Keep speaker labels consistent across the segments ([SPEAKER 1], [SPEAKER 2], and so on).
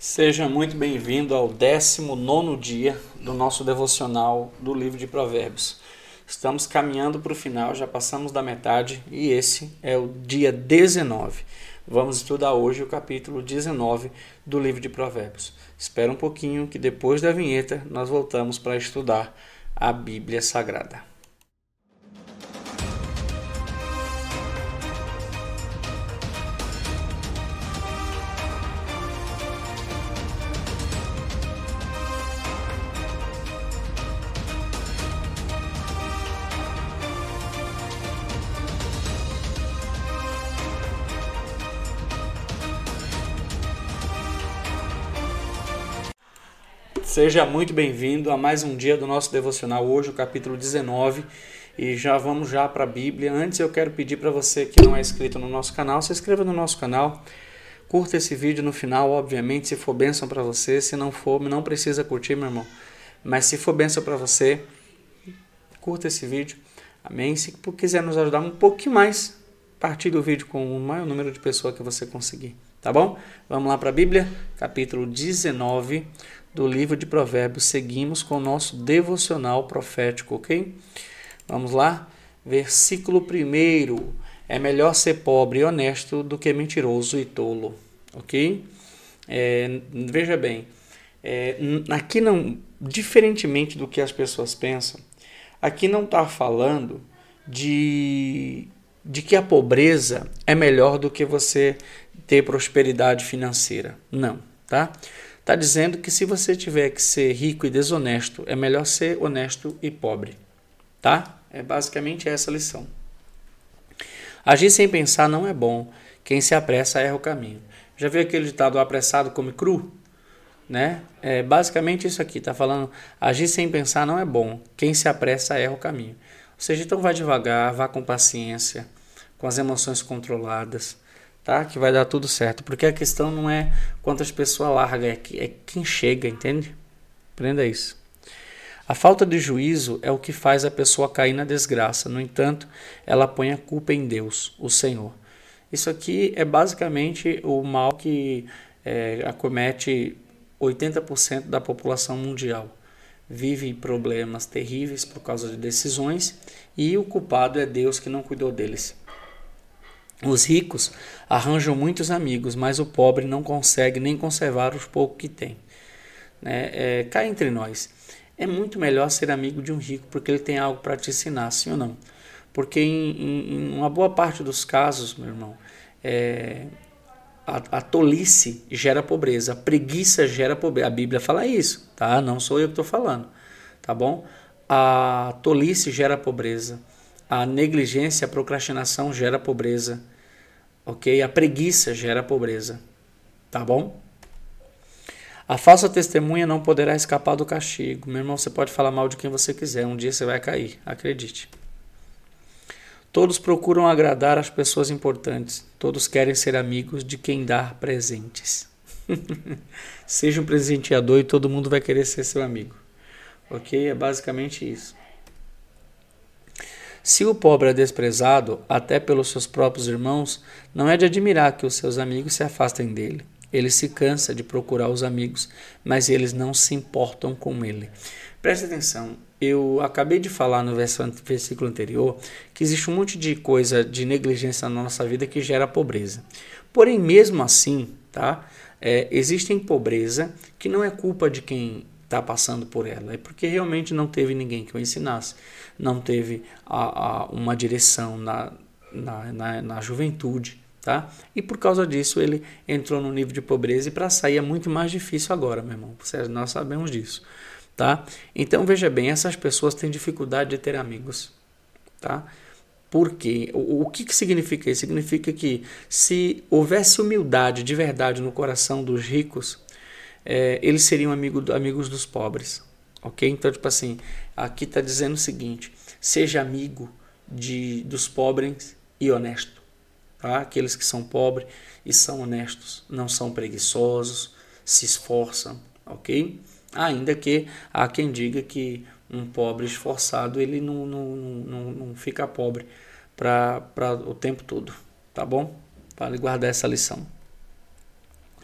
[SPEAKER 1] Seja muito bem-vindo ao 19 dia do nosso devocional do livro de Provérbios. Estamos caminhando para o final, já passamos da metade e esse é o dia 19. Vamos estudar hoje o capítulo 19 do livro de Provérbios. Espera um pouquinho que depois da vinheta nós voltamos para estudar a Bíblia Sagrada. Seja muito bem-vindo a mais um dia do nosso devocional hoje, o capítulo 19, e já vamos já para a Bíblia. Antes eu quero pedir para você que não é inscrito no nosso canal, se inscreva no nosso canal. Curta esse vídeo no final, obviamente, se for bênção para você, se não for, não precisa curtir, meu irmão. Mas se for bênção para você, curta esse vídeo. Amém? Se quiser nos ajudar um pouquinho mais, partilhe o vídeo com o maior número de pessoas que você conseguir. Tá bom? Vamos lá para a Bíblia, capítulo 19 do livro de Provérbios. Seguimos com o nosso devocional profético, ok? Vamos lá? Versículo 1. É melhor ser pobre e honesto do que mentiroso e tolo, ok? É, veja bem, é, aqui não, diferentemente do que as pessoas pensam, aqui não está falando de, de que a pobreza é melhor do que você ter prosperidade financeira. Não, tá? Está dizendo que se você tiver que ser rico e desonesto, é melhor ser honesto e pobre. Tá? É basicamente essa a lição. Agir sem pensar não é bom. Quem se apressa erra o caminho. Já viu aquele ditado apressado come cru? Né? É basicamente isso aqui. Está falando agir sem pensar não é bom. Quem se apressa erra o caminho. Ou seja, então vá devagar, vá com paciência, com as emoções controladas tá? Que vai dar tudo certo. Porque a questão não é quantas pessoas largam, é, é quem chega, entende? Aprenda isso. A falta de juízo é o que faz a pessoa cair na desgraça. No entanto, ela põe a culpa em Deus, o Senhor. Isso aqui é basicamente o mal que é, acomete 80% da população mundial. Vive problemas terríveis por causa de decisões e o culpado é Deus que não cuidou deles. Os ricos arranjam muitos amigos, mas o pobre não consegue nem conservar os poucos que tem. Né? É, cá entre nós, é muito melhor ser amigo de um rico porque ele tem algo para te ensinar, sim ou não? Porque em, em, em, uma boa parte dos casos, meu irmão, é, a, a, tolice gera pobreza, a preguiça gera pobreza. A Bíblia fala isso, tá? Não sou eu que estou falando, tá bom? A tolice gera pobreza a negligência, a procrastinação gera pobreza, ok? A preguiça gera pobreza, tá bom? A falsa testemunha não poderá escapar do castigo. Meu irmão, você pode falar mal de quem você quiser, um dia você vai cair, acredite. Todos procuram agradar as pessoas importantes, todos querem ser amigos de quem dá presentes. Seja um presenteador e todo mundo vai querer ser seu amigo. Ok? É basicamente isso. Se o pobre é desprezado, até pelos seus próprios irmãos, não é de admirar que os seus amigos se afastem dele. Ele se cansa de procurar os amigos, mas eles não se importam com ele. Preste atenção, eu acabei de falar no versículo anterior que existe um monte de coisa de negligência na nossa vida que gera pobreza. Porém, mesmo assim, tá? É, existem pobreza que não é culpa de quem está passando por ela. É porque realmente não teve ninguém que o ensinasse, não teve a, a, uma direção na, na, na, na juventude. Tá? E por causa disso ele entrou no nível de pobreza e para sair é muito mais difícil agora, meu irmão. Nós sabemos disso, tá? Então veja bem, essas pessoas têm dificuldade de ter amigos, tá? Por quê? O, o que, que significa isso? Significa que se houvesse humildade de verdade no coração dos ricos, é, eles seriam amigo, amigos dos pobres. Ok? Então, tipo assim, aqui está dizendo o seguinte: seja amigo de, dos pobres e honesto. Tá? Aqueles que são pobres e são honestos, não são preguiçosos, se esforçam, ok? Ainda que há quem diga que um pobre esforçado ele não, não, não, não fica pobre para o tempo todo, tá bom? Vale guardar essa lição.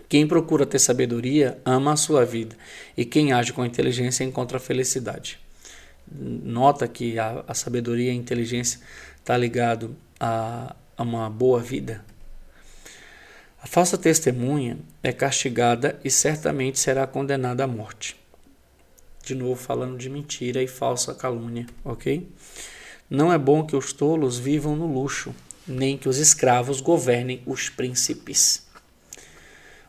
[SPEAKER 1] Quem procura ter sabedoria ama a sua vida, e quem age com inteligência encontra felicidade. Nota que a, a sabedoria e a inteligência está ligado a, a uma boa vida. A falsa testemunha é castigada e certamente será condenada à morte. De novo, falando de mentira e falsa calúnia, ok? Não é bom que os tolos vivam no luxo, nem que os escravos governem os príncipes.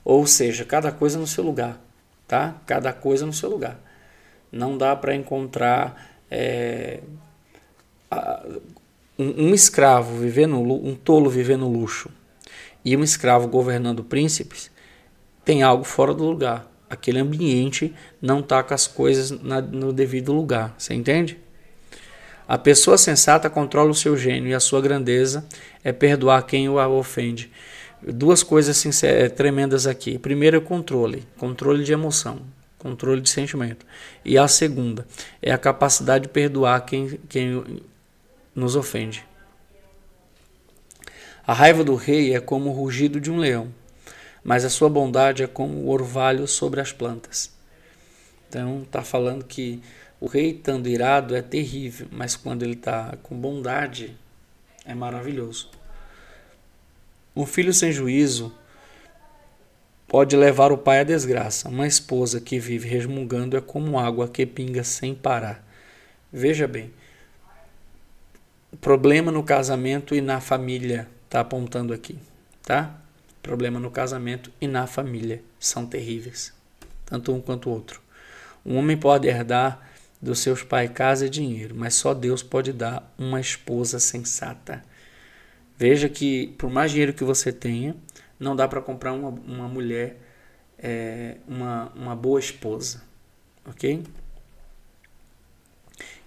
[SPEAKER 1] Ou seja, cada coisa no seu lugar, tá? Cada coisa no seu lugar. Não dá para encontrar é, um, um, escravo viver no um tolo viver no luxo e um escravo governando príncipes tem algo fora do lugar. Aquele ambiente não está com as coisas na, no devido lugar. Você entende? A pessoa sensata controla o seu gênio e a sua grandeza é perdoar quem o ofende. Duas coisas sinceras, tremendas aqui. Primeiro é controle, controle de emoção, controle de sentimento. E a segunda é a capacidade de perdoar quem, quem nos ofende. A raiva do rei é como o rugido de um leão, mas a sua bondade é como o orvalho sobre as plantas. Então, está falando que o rei estando irado é terrível, mas quando ele está com bondade é maravilhoso. Um filho sem juízo pode levar o pai à desgraça. Uma esposa que vive resmungando é como água que pinga sem parar. Veja bem, problema no casamento e na família, está apontando aqui, tá? Problema no casamento e na família são terríveis, tanto um quanto o outro. Um homem pode herdar dos seus pais casa e dinheiro, mas só Deus pode dar uma esposa sensata. Veja que, por mais dinheiro que você tenha, não dá para comprar uma, uma mulher, é, uma, uma boa esposa. Ok?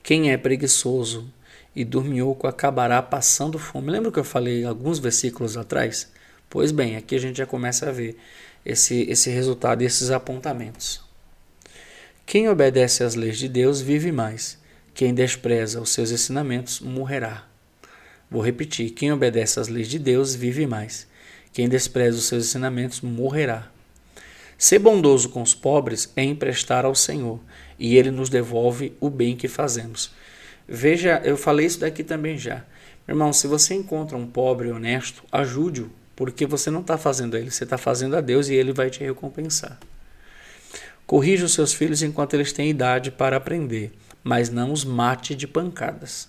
[SPEAKER 1] Quem é preguiçoso e dormioco acabará passando fome. Lembra que eu falei alguns versículos atrás? Pois bem, aqui a gente já começa a ver esse, esse resultado e esses apontamentos. Quem obedece às leis de Deus vive mais. Quem despreza os seus ensinamentos morrerá. Vou repetir: quem obedece às leis de Deus vive mais. Quem despreza os seus ensinamentos morrerá. Ser bondoso com os pobres é emprestar ao Senhor, e ele nos devolve o bem que fazemos. Veja, eu falei isso daqui também já. Irmão, se você encontra um pobre honesto, ajude-o, porque você não está fazendo a ele, você está fazendo a Deus e ele vai te recompensar. Corrija os seus filhos enquanto eles têm idade para aprender, mas não os mate de pancadas.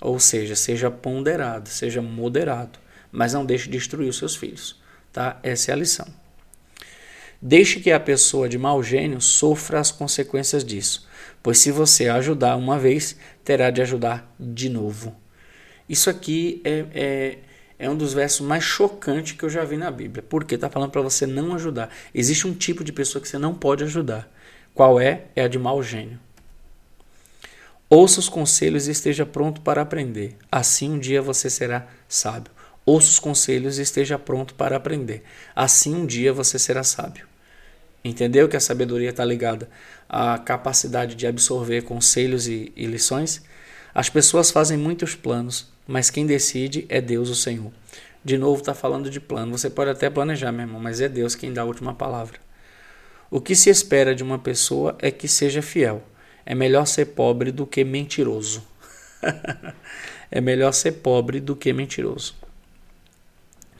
[SPEAKER 1] Ou seja, seja ponderado, seja moderado, mas não deixe de destruir os seus filhos. Tá? Essa é a lição. Deixe que a pessoa de mau gênio sofra as consequências disso, pois se você ajudar uma vez, terá de ajudar de novo. Isso aqui é, é, é um dos versos mais chocantes que eu já vi na Bíblia, porque está falando para você não ajudar. Existe um tipo de pessoa que você não pode ajudar. Qual é? É a de mau gênio. Ouça os conselhos e esteja pronto para aprender. Assim um dia você será sábio. Ouça os conselhos e esteja pronto para aprender. Assim um dia você será sábio. Entendeu que a sabedoria está ligada à capacidade de absorver conselhos e, e lições? As pessoas fazem muitos planos, mas quem decide é Deus, o Senhor. De novo, está falando de plano. Você pode até planejar, meu irmão, mas é Deus quem dá a última palavra. O que se espera de uma pessoa é que seja fiel. É melhor ser pobre do que mentiroso. é melhor ser pobre do que mentiroso.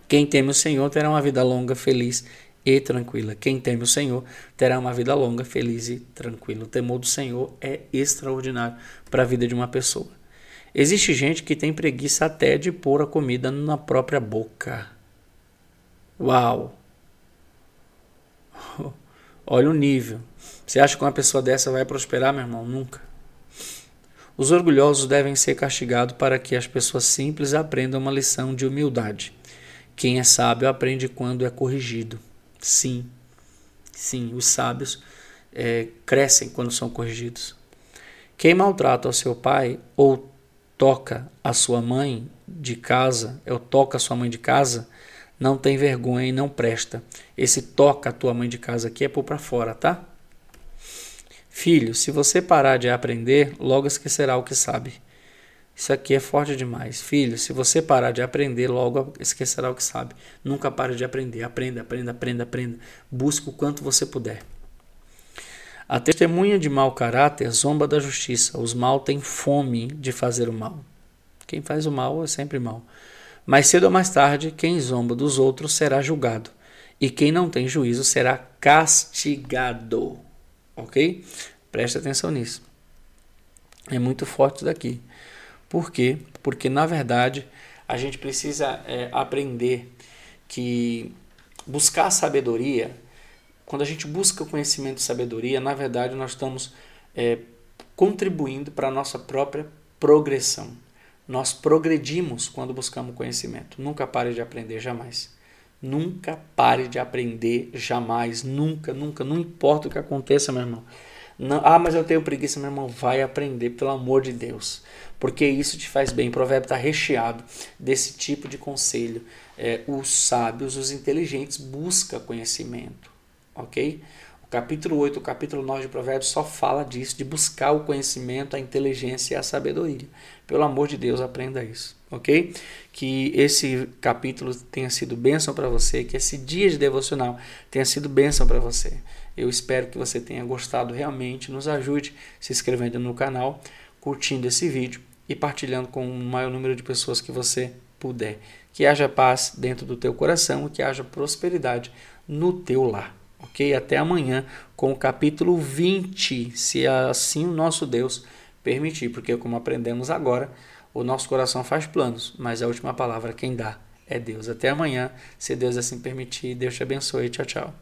[SPEAKER 1] Quem teme o Senhor terá uma vida longa, feliz e tranquila. Quem teme o Senhor terá uma vida longa, feliz e tranquila. O temor do Senhor é extraordinário para a vida de uma pessoa. Existe gente que tem preguiça até de pôr a comida na própria boca. Uau! Olha o nível. Você acha que uma pessoa dessa vai prosperar, meu irmão? Nunca. Os orgulhosos devem ser castigados para que as pessoas simples aprendam uma lição de humildade. Quem é sábio aprende quando é corrigido. Sim, sim, os sábios é, crescem quando são corrigidos. Quem maltrata o seu pai ou toca a sua mãe de casa, ou toca a sua mãe de casa, não tem vergonha e não presta. Esse toca a tua mãe de casa aqui é por para fora, tá? Filho, se você parar de aprender, logo esquecerá o que sabe. Isso aqui é forte demais. Filho, se você parar de aprender, logo esquecerá o que sabe. Nunca pare de aprender. Aprenda, aprenda, aprenda, aprenda. Busque o quanto você puder. A testemunha de mau caráter zomba da justiça. Os mal têm fome de fazer o mal. Quem faz o mal é sempre mal. Mais cedo ou mais tarde, quem zomba dos outros será julgado. E quem não tem juízo será castigado. Ok? Preste atenção nisso. É muito forte daqui. Por quê? Porque, na verdade, a gente precisa é, aprender que buscar sabedoria, quando a gente busca conhecimento e sabedoria, na verdade, nós estamos é, contribuindo para a nossa própria progressão. Nós progredimos quando buscamos conhecimento. Nunca pare de aprender, jamais. Nunca pare de aprender, jamais. Nunca, nunca. Não importa o que aconteça, meu irmão. Não, ah, mas eu tenho preguiça, meu irmão. Vai aprender, pelo amor de Deus. Porque isso te faz bem. O provérbio está recheado desse tipo de conselho. É, os sábios, os inteligentes, buscam conhecimento. Ok? O capítulo 8, o capítulo 9 de Provérbios só fala disso, de buscar o conhecimento, a inteligência e a sabedoria. Pelo amor de Deus, aprenda isso, ok? Que esse capítulo tenha sido bênção para você, que esse dia de devocional tenha sido bênção para você. Eu espero que você tenha gostado realmente. Nos ajude se inscrevendo no canal, curtindo esse vídeo e partilhando com o maior número de pessoas que você puder. Que haja paz dentro do teu coração e que haja prosperidade no teu lar. Ok? Até amanhã com o capítulo 20, se assim o nosso Deus permitir, porque como aprendemos agora, o nosso coração faz planos, mas a última palavra quem dá é Deus. Até amanhã, se Deus assim permitir. Deus te abençoe. Tchau, tchau.